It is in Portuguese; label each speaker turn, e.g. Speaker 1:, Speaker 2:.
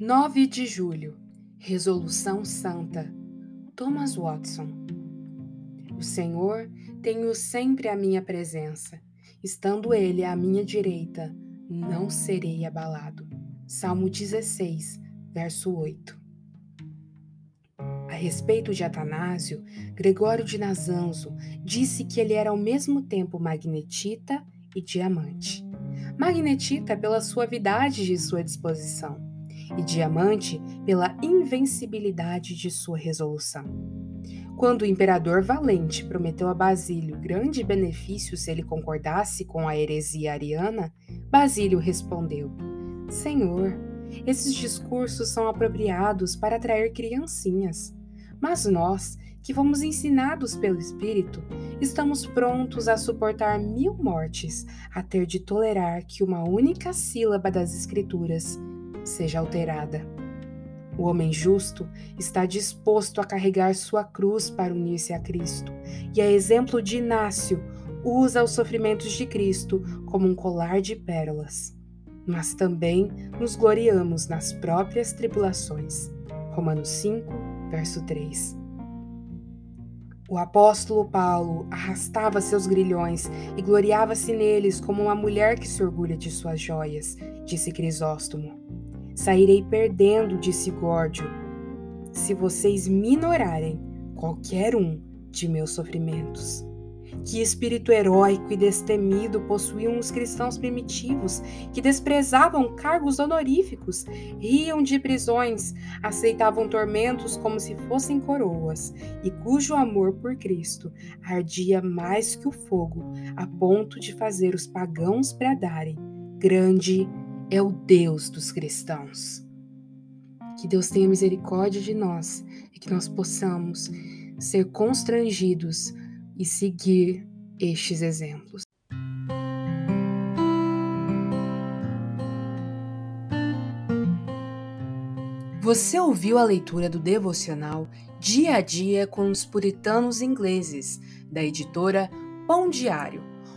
Speaker 1: 9 de julho Resolução Santa Thomas Watson O Senhor tem-o sempre à minha presença. Estando Ele à minha direita, não serei abalado. Salmo 16, verso 8. A respeito de Atanásio, Gregório de Nazanzo disse que ele era ao mesmo tempo magnetita e diamante. Magnetita pela suavidade de sua disposição e diamante pela invencibilidade de sua resolução. Quando o imperador Valente prometeu a Basílio grande benefício se ele concordasse com a heresia ariana, Basílio respondeu: Senhor, esses discursos são apropriados para atrair criancinhas. Mas nós, que fomos ensinados pelo Espírito, estamos prontos a suportar mil mortes, a ter de tolerar que uma única sílaba das Escrituras seja alterada. O homem justo está disposto a carregar sua cruz para unir-se a Cristo, e a exemplo de Inácio, usa os sofrimentos de Cristo como um colar de pérolas. Mas também nos gloriamos nas próprias tribulações. Romanos 5, verso 3. O apóstolo Paulo arrastava seus grilhões e gloriava-se neles como uma mulher que se orgulha de suas joias, disse Crisóstomo. Sairei perdendo, disse Górdio, se vocês minorarem qualquer um de meus sofrimentos. Que espírito heróico e destemido possuíam os cristãos primitivos, que desprezavam cargos honoríficos, riam de prisões, aceitavam tormentos como se fossem coroas, e cujo amor por Cristo ardia mais que o fogo, a ponto de fazer os pagãos bradarem: Grande é o Deus dos cristãos. Que Deus tenha misericórdia de nós e que nós possamos ser constrangidos e seguir estes exemplos. Você ouviu a leitura do devocional Dia a Dia com os Puritanos Ingleses, da editora Pão Diário